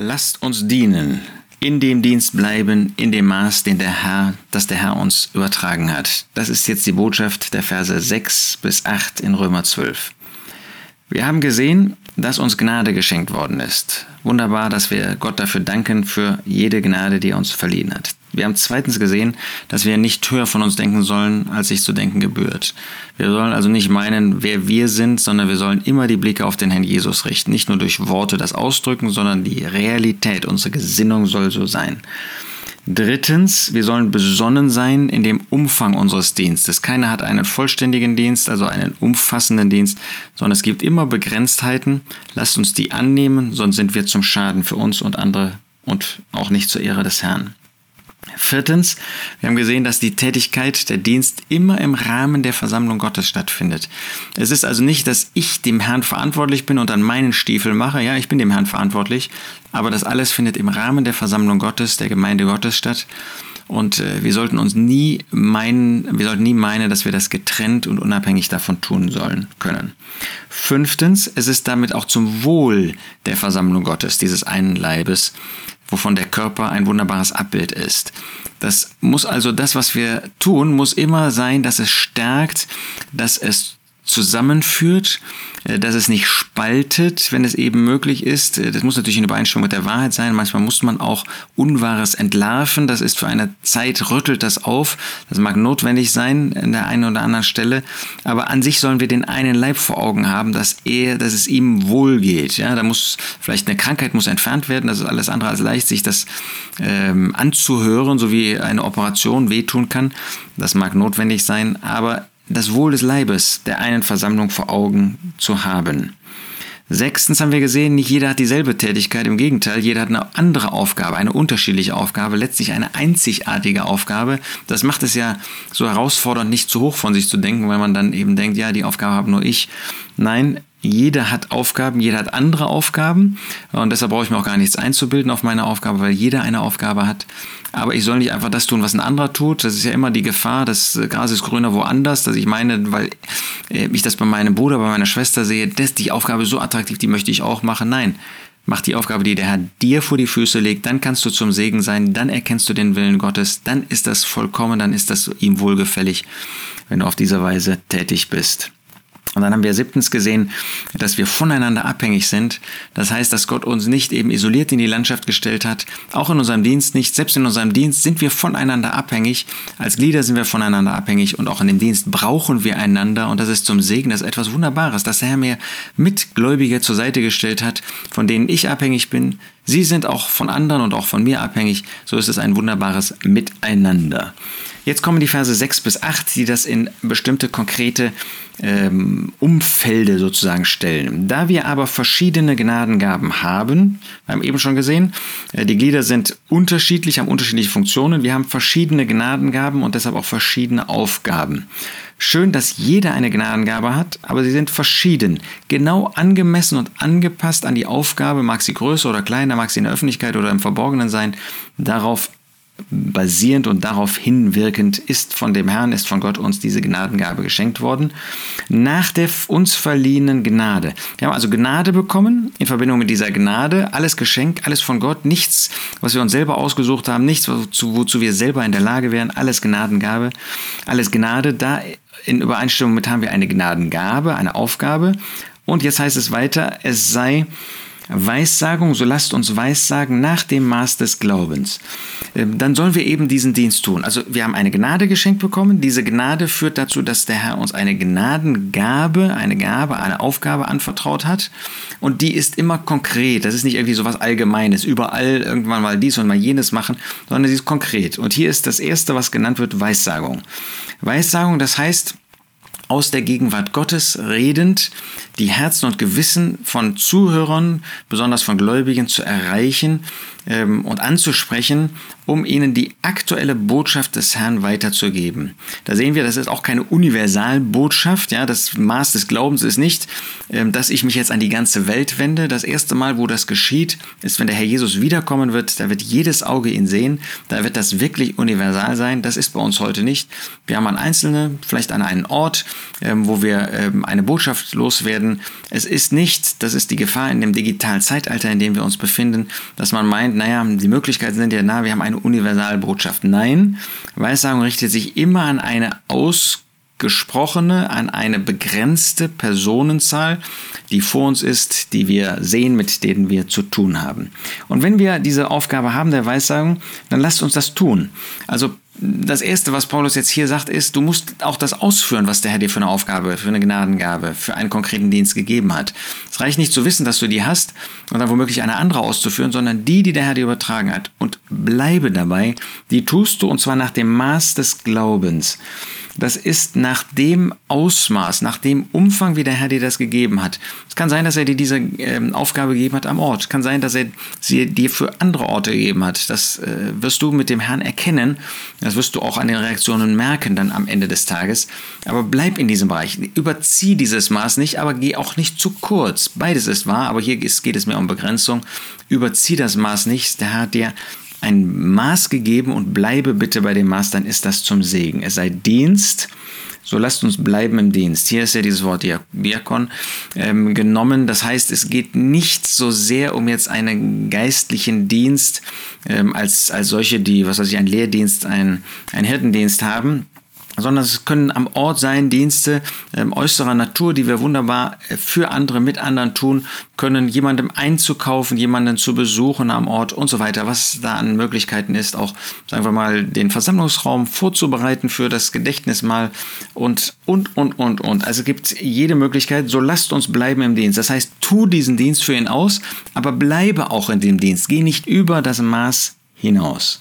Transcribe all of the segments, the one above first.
Lasst uns dienen, in dem Dienst bleiben, in dem Maß, den der Herr, das der Herr uns übertragen hat. Das ist jetzt die Botschaft der Verse 6 bis 8 in Römer 12. Wir haben gesehen, dass uns Gnade geschenkt worden ist. Wunderbar, dass wir Gott dafür danken für jede Gnade, die er uns verliehen hat. Wir haben zweitens gesehen, dass wir nicht höher von uns denken sollen, als sich zu denken gebührt. Wir sollen also nicht meinen, wer wir sind, sondern wir sollen immer die Blicke auf den Herrn Jesus richten. Nicht nur durch Worte das ausdrücken, sondern die Realität, unsere Gesinnung soll so sein. Drittens, wir sollen besonnen sein in dem Umfang unseres Dienstes. Keiner hat einen vollständigen Dienst, also einen umfassenden Dienst, sondern es gibt immer Begrenztheiten. Lasst uns die annehmen, sonst sind wir zum Schaden für uns und andere und auch nicht zur Ehre des Herrn. Viertens, wir haben gesehen, dass die Tätigkeit, der Dienst immer im Rahmen der Versammlung Gottes stattfindet. Es ist also nicht, dass ich dem Herrn verantwortlich bin und an meinen Stiefel mache. Ja, ich bin dem Herrn verantwortlich, aber das alles findet im Rahmen der Versammlung Gottes, der Gemeinde Gottes statt. Und äh, wir sollten uns nie meinen, wir sollten nie meinen, dass wir das getrennt und unabhängig davon tun sollen können. Fünftens, es ist damit auch zum Wohl der Versammlung Gottes, dieses einen Leibes, wovon der Körper ein wunderbares Abbild ist. Das muss also das, was wir tun, muss immer sein, dass es stärkt, dass es zusammenführt, äh, dass es nicht spaltet, wenn es eben möglich ist. Äh, das muss natürlich in Übereinstimmung mit der Wahrheit sein. Manchmal muss man auch Unwahres entlarven. Das ist für eine Zeit, rüttelt das auf. Das mag notwendig sein an der einen oder anderen Stelle. Aber an sich sollen wir den einen Leib vor Augen haben, dass er, dass es ihm wohl geht. Ja, da muss vielleicht eine Krankheit muss entfernt werden. Das ist alles andere als leicht, sich das ähm, anzuhören, so wie eine Operation wehtun kann. Das mag notwendig sein. Aber das Wohl des Leibes der einen Versammlung vor Augen zu haben. Sechstens haben wir gesehen, nicht jeder hat dieselbe Tätigkeit, im Gegenteil, jeder hat eine andere Aufgabe, eine unterschiedliche Aufgabe, letztlich eine einzigartige Aufgabe. Das macht es ja so herausfordernd, nicht zu hoch von sich zu denken, weil man dann eben denkt, ja, die Aufgabe habe nur ich. Nein, jeder hat Aufgaben, jeder hat andere Aufgaben und deshalb brauche ich mir auch gar nichts einzubilden auf meine Aufgabe, weil jeder eine Aufgabe hat. Aber ich soll nicht einfach das tun, was ein anderer tut. Das ist ja immer die Gefahr, das Gras ist grüner woanders. Dass ich meine, weil äh, ich das bei meinem Bruder, bei meiner Schwester sehe, dass die Aufgabe so attraktiv, die möchte ich auch machen. Nein, mach die Aufgabe, die der Herr dir vor die Füße legt, dann kannst du zum Segen sein, dann erkennst du den Willen Gottes, dann ist das vollkommen, dann ist das ihm wohlgefällig, wenn du auf diese Weise tätig bist. Und dann haben wir siebtens gesehen, dass wir voneinander abhängig sind. Das heißt, dass Gott uns nicht eben isoliert in die Landschaft gestellt hat, auch in unserem Dienst nicht. Selbst in unserem Dienst sind wir voneinander abhängig. Als Glieder sind wir voneinander abhängig und auch in dem Dienst brauchen wir einander. Und das ist zum Segen, das ist etwas Wunderbares, dass der Herr mir Mitgläubige zur Seite gestellt hat, von denen ich abhängig bin. Sie sind auch von anderen und auch von mir abhängig. So ist es ein wunderbares Miteinander. Jetzt kommen die Verse 6 bis 8, die das in bestimmte konkrete ähm, Umfelde sozusagen stellen. Da wir aber verschiedene Gnadengaben haben, wir haben eben schon gesehen, äh, die Glieder sind unterschiedlich, haben unterschiedliche Funktionen, wir haben verschiedene Gnadengaben und deshalb auch verschiedene Aufgaben. Schön, dass jeder eine Gnadengabe hat, aber sie sind verschieden. Genau angemessen und angepasst an die Aufgabe, mag sie größer oder kleiner, mag sie in der Öffentlichkeit oder im Verborgenen sein, darauf basierend und darauf hinwirkend ist von dem Herrn, ist von Gott uns diese Gnadengabe geschenkt worden, nach der uns verliehenen Gnade. Wir haben also Gnade bekommen in Verbindung mit dieser Gnade, alles Geschenk, alles von Gott, nichts, was wir uns selber ausgesucht haben, nichts, wozu, wozu wir selber in der Lage wären, alles Gnadengabe, alles Gnade, da in Übereinstimmung mit haben wir eine Gnadengabe, eine Aufgabe. Und jetzt heißt es weiter, es sei Weissagung, so lasst uns Weissagen nach dem Maß des Glaubens. Ähm, dann sollen wir eben diesen Dienst tun. Also wir haben eine Gnade geschenkt bekommen. Diese Gnade führt dazu, dass der Herr uns eine Gnadengabe, eine Gabe, eine Aufgabe anvertraut hat. Und die ist immer konkret. Das ist nicht irgendwie so was Allgemeines, überall irgendwann mal dies und mal jenes machen, sondern sie ist konkret. Und hier ist das Erste, was genannt wird, Weissagung. Weissagung, das heißt, aus der Gegenwart Gottes redend, die Herzen und Gewissen von Zuhörern, besonders von Gläubigen, zu erreichen ähm, und anzusprechen um ihnen die aktuelle Botschaft des Herrn weiterzugeben. Da sehen wir, das ist auch keine Universalbotschaft. Ja, das Maß des Glaubens ist nicht, ähm, dass ich mich jetzt an die ganze Welt wende. Das erste Mal, wo das geschieht, ist, wenn der Herr Jesus wiederkommen wird. Da wird jedes Auge ihn sehen. Da wird das wirklich universal sein. Das ist bei uns heute nicht. Wir haben an Einzelne, vielleicht an einen Ort, ähm, wo wir ähm, eine Botschaft loswerden. Es ist nicht, das ist die Gefahr in dem digitalen Zeitalter, in dem wir uns befinden, dass man meint, naja, die Möglichkeiten sind ja nah, wir haben eine Universalbotschaft. Nein, Weissagung richtet sich immer an eine ausgesprochene, an eine begrenzte Personenzahl, die vor uns ist, die wir sehen, mit denen wir zu tun haben. Und wenn wir diese Aufgabe haben der Weissagung, dann lasst uns das tun. Also das Erste, was Paulus jetzt hier sagt, ist, du musst auch das ausführen, was der Herr dir für eine Aufgabe, für eine Gnadengabe, für einen konkreten Dienst gegeben hat. Es reicht nicht zu wissen, dass du die hast und dann womöglich eine andere auszuführen, sondern die, die der Herr dir übertragen hat. Und bleibe dabei, die tust du und zwar nach dem Maß des Glaubens das ist nach dem Ausmaß, nach dem Umfang, wie der Herr dir das gegeben hat. Es kann sein, dass er dir diese ähm, Aufgabe gegeben hat am Ort. Es kann sein, dass er sie dir für andere Orte gegeben hat. Das äh, wirst du mit dem Herrn erkennen. Das wirst du auch an den Reaktionen merken dann am Ende des Tages. Aber bleib in diesem Bereich. Überzieh dieses Maß nicht, aber geh auch nicht zu kurz. Beides ist wahr, aber hier geht es mir um Begrenzung. Überzieh das Maß nicht. Der Herr hat dir ein Maß gegeben und bleibe bitte bei dem Maß, dann ist das zum Segen. Es sei Dienst, so lasst uns bleiben im Dienst. Hier ist ja dieses Wort Diakon ähm, genommen. Das heißt, es geht nicht so sehr um jetzt einen geistlichen Dienst ähm, als, als solche, die, was weiß ich, einen Lehrdienst, einen, einen Hirtendienst haben, sondern es können am Ort sein Dienste ähm, äußerer Natur, die wir wunderbar äh, für andere, mit anderen tun können, jemandem einzukaufen, jemanden zu besuchen am Ort und so weiter, was da an Möglichkeiten ist, auch, sagen wir mal, den Versammlungsraum vorzubereiten für das Gedächtnismal und, und, und, und, und. Also gibt jede Möglichkeit, so lasst uns bleiben im Dienst. Das heißt, tu diesen Dienst für ihn aus, aber bleibe auch in dem Dienst. Geh nicht über das Maß hinaus.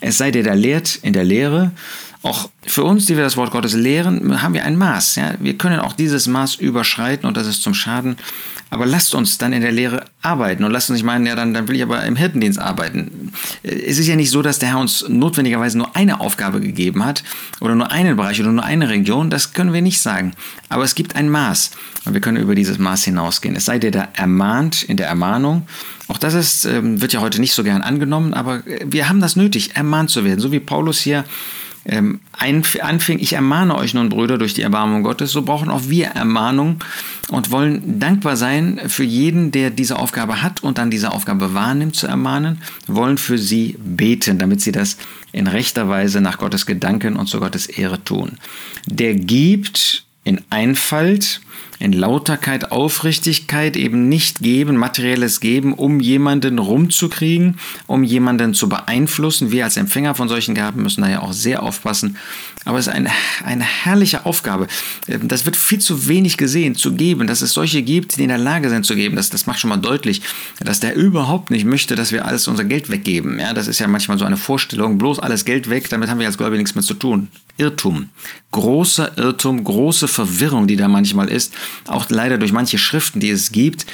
Es sei dir da lehrt in der Lehre, auch für uns, die wir das Wort Gottes lehren, haben wir ein Maß. Ja? Wir können auch dieses Maß überschreiten und das ist zum Schaden. Aber lasst uns dann in der Lehre arbeiten und lasst uns nicht meinen, ja, dann, dann will ich aber im Hirtendienst arbeiten. Es ist ja nicht so, dass der Herr uns notwendigerweise nur eine Aufgabe gegeben hat oder nur einen Bereich oder nur eine Region. Das können wir nicht sagen. Aber es gibt ein Maß und wir können über dieses Maß hinausgehen. Es sei dir da ermahnt in der Ermahnung. Auch das ist, ähm, wird ja heute nicht so gern angenommen, aber wir haben das nötig, ermahnt zu werden. So wie Paulus hier ähm, anfing, ich ermahne euch nun, Brüder, durch die Erbarmung Gottes, so brauchen auch wir Ermahnung und wollen dankbar sein für jeden, der diese Aufgabe hat und dann diese Aufgabe wahrnimmt zu ermahnen, wollen für sie beten, damit sie das in rechter Weise nach Gottes Gedanken und zu Gottes Ehre tun. Der gibt in Einfalt, in Lauterkeit, Aufrichtigkeit eben nicht geben, materielles geben, um jemanden rumzukriegen, um jemanden zu beeinflussen. Wir als Empfänger von solchen Gaben müssen da ja auch sehr aufpassen. Aber es ist eine, eine herrliche Aufgabe. Das wird viel zu wenig gesehen, zu geben, dass es solche gibt, die in der Lage sind zu geben. Das, das macht schon mal deutlich, dass der überhaupt nicht möchte, dass wir alles unser Geld weggeben. Ja, das ist ja manchmal so eine Vorstellung, bloß alles Geld weg, damit haben wir als Gläubige nichts mehr zu tun. Irrtum. Großer Irrtum, große Verwirrung, die da manchmal ist. Auch leider durch manche Schriften, die es gibt,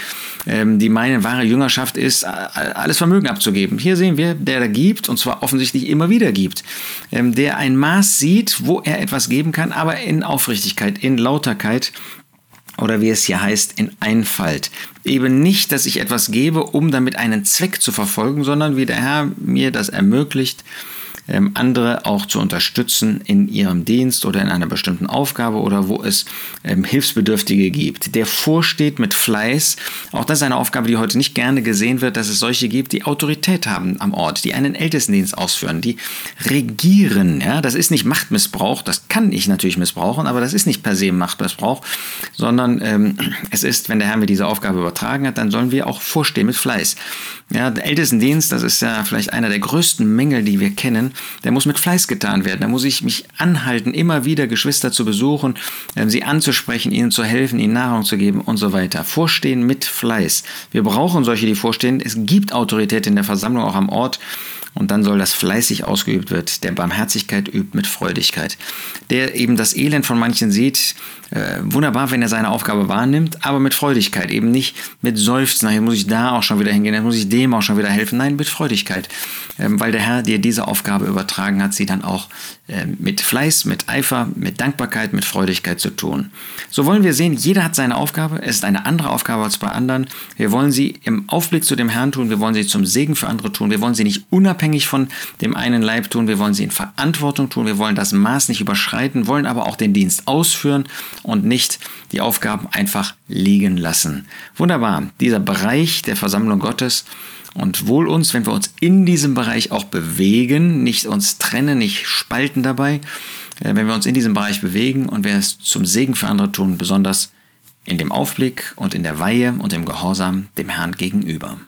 ähm, die meinen, wahre Jüngerschaft ist, alles Vermögen abzugeben. Hier sehen wir, der da gibt, und zwar offensichtlich immer wieder gibt. Ähm, der ein Maß sieht, wo er etwas geben kann, aber in Aufrichtigkeit, in Lauterkeit oder wie es hier heißt, in Einfalt. Eben nicht, dass ich etwas gebe, um damit einen Zweck zu verfolgen, sondern wie der Herr mir das ermöglicht, andere auch zu unterstützen in ihrem Dienst oder in einer bestimmten Aufgabe oder wo es ähm, Hilfsbedürftige gibt. Der vorsteht mit Fleiß. Auch das ist eine Aufgabe, die heute nicht gerne gesehen wird, dass es solche gibt, die Autorität haben am Ort, die einen Ältestendienst ausführen, die regieren. Ja, das ist nicht Machtmissbrauch, das kann ich natürlich missbrauchen, aber das ist nicht per se Machtmissbrauch, sondern ähm, es ist, wenn der Herr mir diese Aufgabe übertragen hat, dann sollen wir auch vorstehen mit Fleiß. Ja, der Ältestendienst, das ist ja vielleicht einer der größten Mängel, die wir kennen, der muss mit Fleiß getan werden. Da muss ich mich anhalten, immer wieder Geschwister zu besuchen, ähm, sie anzusprechen, ihnen zu helfen, ihnen Nahrung zu geben und so weiter. Vorstehen mit Fleiß. Wir brauchen solche, die vorstehen. Es gibt Autorität in der Versammlung, auch am Ort. Und dann soll das fleißig ausgeübt wird, der Barmherzigkeit übt mit Freudigkeit. Der eben das Elend von manchen sieht, äh, wunderbar, wenn er seine Aufgabe wahrnimmt, aber mit Freudigkeit, eben nicht mit Seufzen, jetzt muss ich da auch schon wieder hingehen, jetzt muss ich dem auch schon wieder helfen. Nein, mit Freudigkeit, ähm, weil der Herr dir diese Aufgabe übertragen hat, sie dann auch äh, mit Fleiß, mit Eifer, mit Dankbarkeit, mit Freudigkeit zu tun. So wollen wir sehen, jeder hat seine Aufgabe, es ist eine andere Aufgabe als bei anderen. Wir wollen sie im Aufblick zu dem Herrn tun, wir wollen sie zum Segen für andere tun, wir wollen sie nicht unabhängig von dem einen Leib tun, wir wollen sie in Verantwortung tun, wir wollen das Maß nicht überschreiten, wollen aber auch den Dienst ausführen und nicht die Aufgaben einfach liegen lassen. Wunderbar, dieser Bereich der Versammlung Gottes und wohl uns, wenn wir uns in diesem Bereich auch bewegen, nicht uns trennen, nicht spalten dabei, äh, wenn wir uns in diesem Bereich bewegen und wir es zum Segen für andere tun, besonders in dem Aufblick und in der Weihe und im Gehorsam dem Herrn gegenüber.